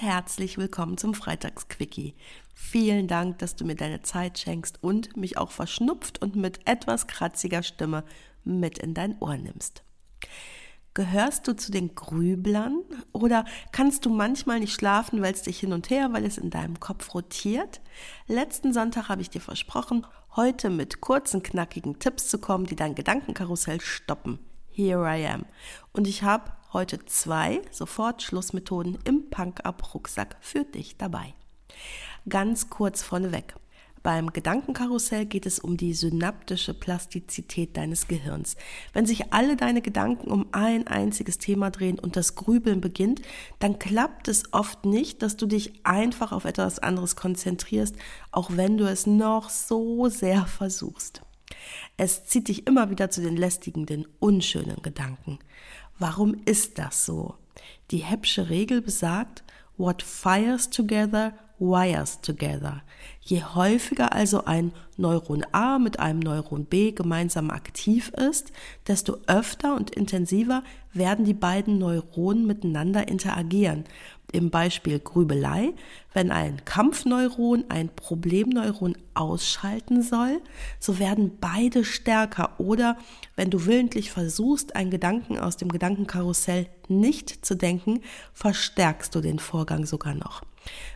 herzlich willkommen zum Freitagsquickie. Vielen Dank, dass du mir deine Zeit schenkst und mich auch verschnupft und mit etwas kratziger Stimme mit in dein Ohr nimmst. Gehörst du zu den Grüblern oder kannst du manchmal nicht schlafen, weil es dich hin und her, weil es in deinem Kopf rotiert? Letzten Sonntag habe ich dir versprochen, heute mit kurzen, knackigen Tipps zu kommen, die dein Gedankenkarussell stoppen. Here I am. Und ich habe heute zwei Sofort-Schlussmethoden im Punk-Up-Rucksack für dich dabei. Ganz kurz vorneweg. Beim Gedankenkarussell geht es um die synaptische Plastizität deines Gehirns. Wenn sich alle deine Gedanken um ein einziges Thema drehen und das Grübeln beginnt, dann klappt es oft nicht, dass du dich einfach auf etwas anderes konzentrierst, auch wenn du es noch so sehr versuchst. Es zieht dich immer wieder zu den lästigen, den unschönen Gedanken. Warum ist das so? Die Heppsche Regel besagt, what fires together wires together. Je häufiger also ein Neuron A mit einem Neuron B gemeinsam aktiv ist, desto öfter und intensiver werden die beiden Neuronen miteinander interagieren. Im Beispiel Grübelei, wenn ein Kampfneuron ein Problemneuron ausschalten soll, so werden beide stärker. Oder wenn du willentlich versuchst, einen Gedanken aus dem Gedankenkarussell nicht zu denken, verstärkst du den Vorgang sogar noch.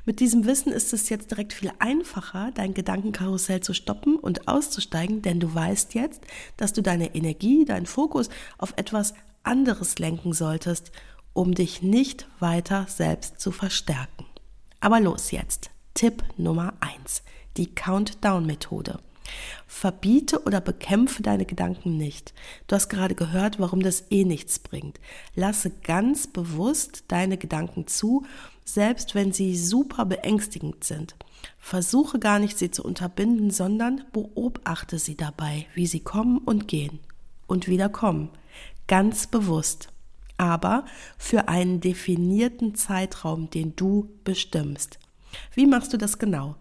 Mit diesem Wissen ist es jetzt direkt viel einfacher, dein Gedankenkarussell zu stoppen und auszusteigen, denn du weißt jetzt, dass du deine Energie, deinen Fokus auf etwas anderes lenken solltest, um dich nicht weiter selbst zu verstärken. Aber los jetzt. Tipp Nummer eins: Die Countdown-Methode. Verbiete oder bekämpfe deine Gedanken nicht. Du hast gerade gehört, warum das eh nichts bringt. Lasse ganz bewusst deine Gedanken zu, selbst wenn sie super beängstigend sind. Versuche gar nicht, sie zu unterbinden, sondern beobachte sie dabei, wie sie kommen und gehen und wieder kommen. Ganz bewusst. Aber für einen definierten Zeitraum, den du bestimmst. Wie machst du das genau?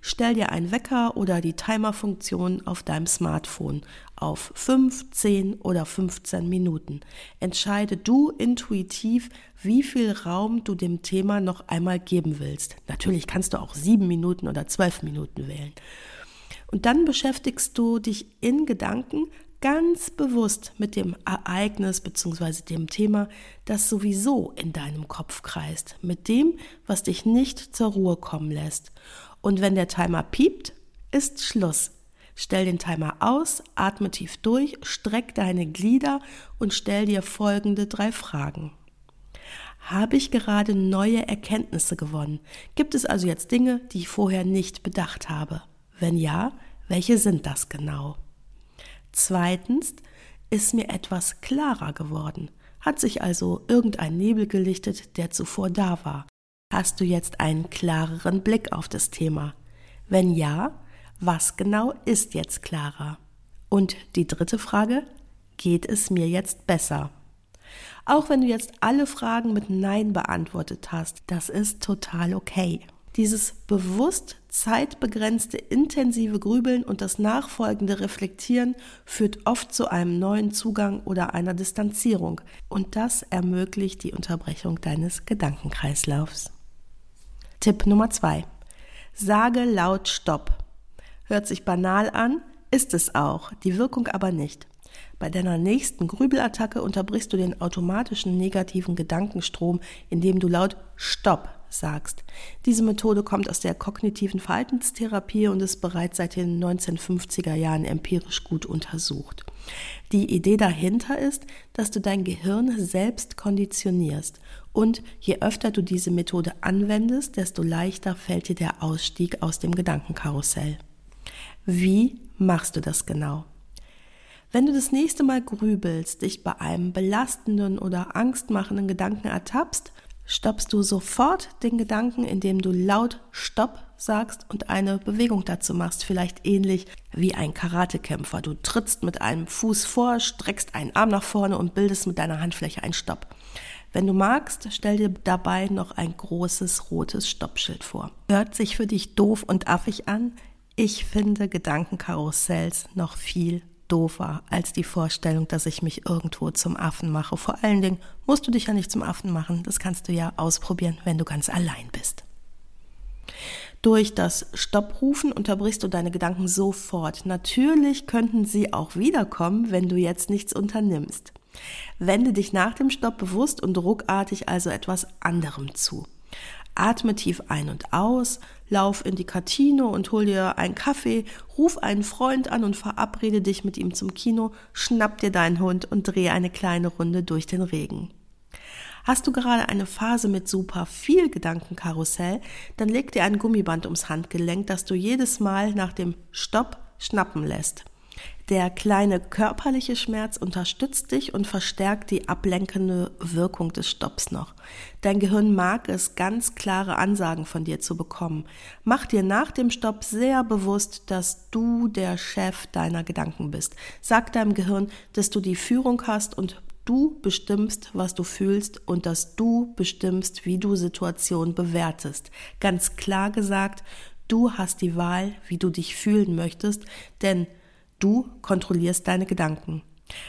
Stell dir einen Wecker oder die Timer-Funktion auf deinem Smartphone auf 5, 10 oder 15 Minuten. Entscheide du intuitiv, wie viel Raum du dem Thema noch einmal geben willst. Natürlich kannst du auch 7 Minuten oder 12 Minuten wählen. Und dann beschäftigst du dich in Gedanken ganz bewusst mit dem Ereignis bzw. dem Thema, das sowieso in deinem Kopf kreist, mit dem, was dich nicht zur Ruhe kommen lässt. Und wenn der Timer piept, ist Schluss. Stell den Timer aus, atme tief durch, streck deine Glieder und stell dir folgende drei Fragen. Habe ich gerade neue Erkenntnisse gewonnen? Gibt es also jetzt Dinge, die ich vorher nicht bedacht habe? Wenn ja, welche sind das genau? Zweitens, ist mir etwas klarer geworden? Hat sich also irgendein Nebel gelichtet, der zuvor da war? Hast du jetzt einen klareren Blick auf das Thema? Wenn ja, was genau ist jetzt klarer? Und die dritte Frage, geht es mir jetzt besser? Auch wenn du jetzt alle Fragen mit Nein beantwortet hast, das ist total okay. Dieses bewusst zeitbegrenzte intensive Grübeln und das nachfolgende Reflektieren führt oft zu einem neuen Zugang oder einer Distanzierung und das ermöglicht die Unterbrechung deines Gedankenkreislaufs. Tipp Nummer zwei. Sage laut Stopp. Hört sich banal an, ist es auch, die Wirkung aber nicht. Bei deiner nächsten Grübelattacke unterbrichst du den automatischen negativen Gedankenstrom, indem du laut Stopp sagst. Diese Methode kommt aus der kognitiven Verhaltenstherapie und ist bereits seit den 1950er Jahren empirisch gut untersucht. Die Idee dahinter ist, dass du dein Gehirn selbst konditionierst und je öfter du diese Methode anwendest, desto leichter fällt dir der Ausstieg aus dem Gedankenkarussell. Wie machst du das genau? Wenn du das nächste Mal grübelst, dich bei einem belastenden oder angstmachenden Gedanken ertappst, stoppst du sofort den Gedanken, indem du laut Stopp sagst und eine Bewegung dazu machst, vielleicht ähnlich wie ein Karatekämpfer. Du trittst mit einem Fuß vor, streckst einen Arm nach vorne und bildest mit deiner Handfläche einen Stopp. Wenn du magst, stell dir dabei noch ein großes rotes Stoppschild vor. Hört sich für dich doof und affig an? Ich finde Gedankenkarussells noch viel doofer als die Vorstellung, dass ich mich irgendwo zum Affen mache. Vor allen Dingen musst du dich ja nicht zum Affen machen. Das kannst du ja ausprobieren, wenn du ganz allein bist. Durch das Stopprufen unterbrichst du deine Gedanken sofort. Natürlich könnten sie auch wiederkommen, wenn du jetzt nichts unternimmst. Wende dich nach dem Stopp bewusst und ruckartig also etwas anderem zu. Atme tief ein und aus, lauf in die Kantine und hol dir einen Kaffee, ruf einen Freund an und verabrede dich mit ihm zum Kino, schnapp dir deinen Hund und dreh eine kleine Runde durch den Regen. Hast du gerade eine Phase mit super viel Gedankenkarussell, dann leg dir ein Gummiband ums Handgelenk, das du jedes Mal nach dem Stopp schnappen lässt. Der kleine körperliche Schmerz unterstützt dich und verstärkt die ablenkende Wirkung des Stopps noch. Dein Gehirn mag es, ganz klare Ansagen von dir zu bekommen. Mach dir nach dem Stopp sehr bewusst, dass du der Chef deiner Gedanken bist. Sag deinem Gehirn, dass du die Führung hast und du bestimmst, was du fühlst und dass du bestimmst, wie du Situationen bewertest. Ganz klar gesagt, du hast die Wahl, wie du dich fühlen möchtest, denn Du kontrollierst deine Gedanken.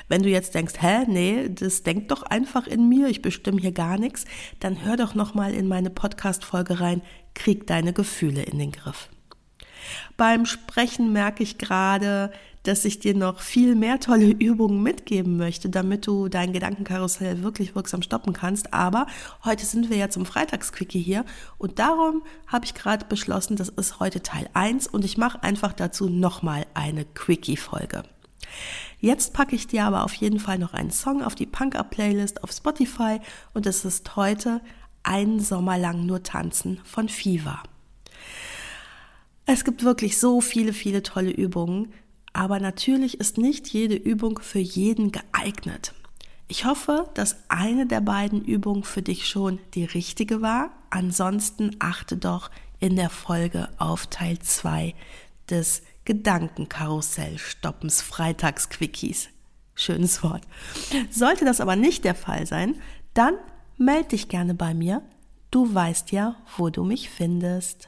Wenn du jetzt denkst, hä, nee, das denkt doch einfach in mir, ich bestimme hier gar nichts, dann hör doch nochmal in meine Podcast-Folge rein, krieg deine Gefühle in den Griff. Beim Sprechen merke ich gerade, dass ich dir noch viel mehr tolle Übungen mitgeben möchte, damit du dein Gedankenkarussell wirklich wirksam stoppen kannst. Aber heute sind wir ja zum Freitagsquickie hier und darum habe ich gerade beschlossen, das ist heute Teil 1 und ich mache einfach dazu nochmal eine Quickie-Folge. Jetzt packe ich dir aber auf jeden Fall noch einen Song auf die Punk-Up-Playlist auf Spotify und es ist heute Ein Sommer lang nur tanzen von Fever. Es gibt wirklich so viele, viele tolle Übungen, aber natürlich ist nicht jede Übung für jeden geeignet. Ich hoffe, dass eine der beiden Übungen für dich schon die richtige war. Ansonsten achte doch in der Folge auf Teil 2 des Gedankenkarussell-Stoppens Freitagsquickies. Schönes Wort. Sollte das aber nicht der Fall sein, dann melde dich gerne bei mir. Du weißt ja, wo du mich findest.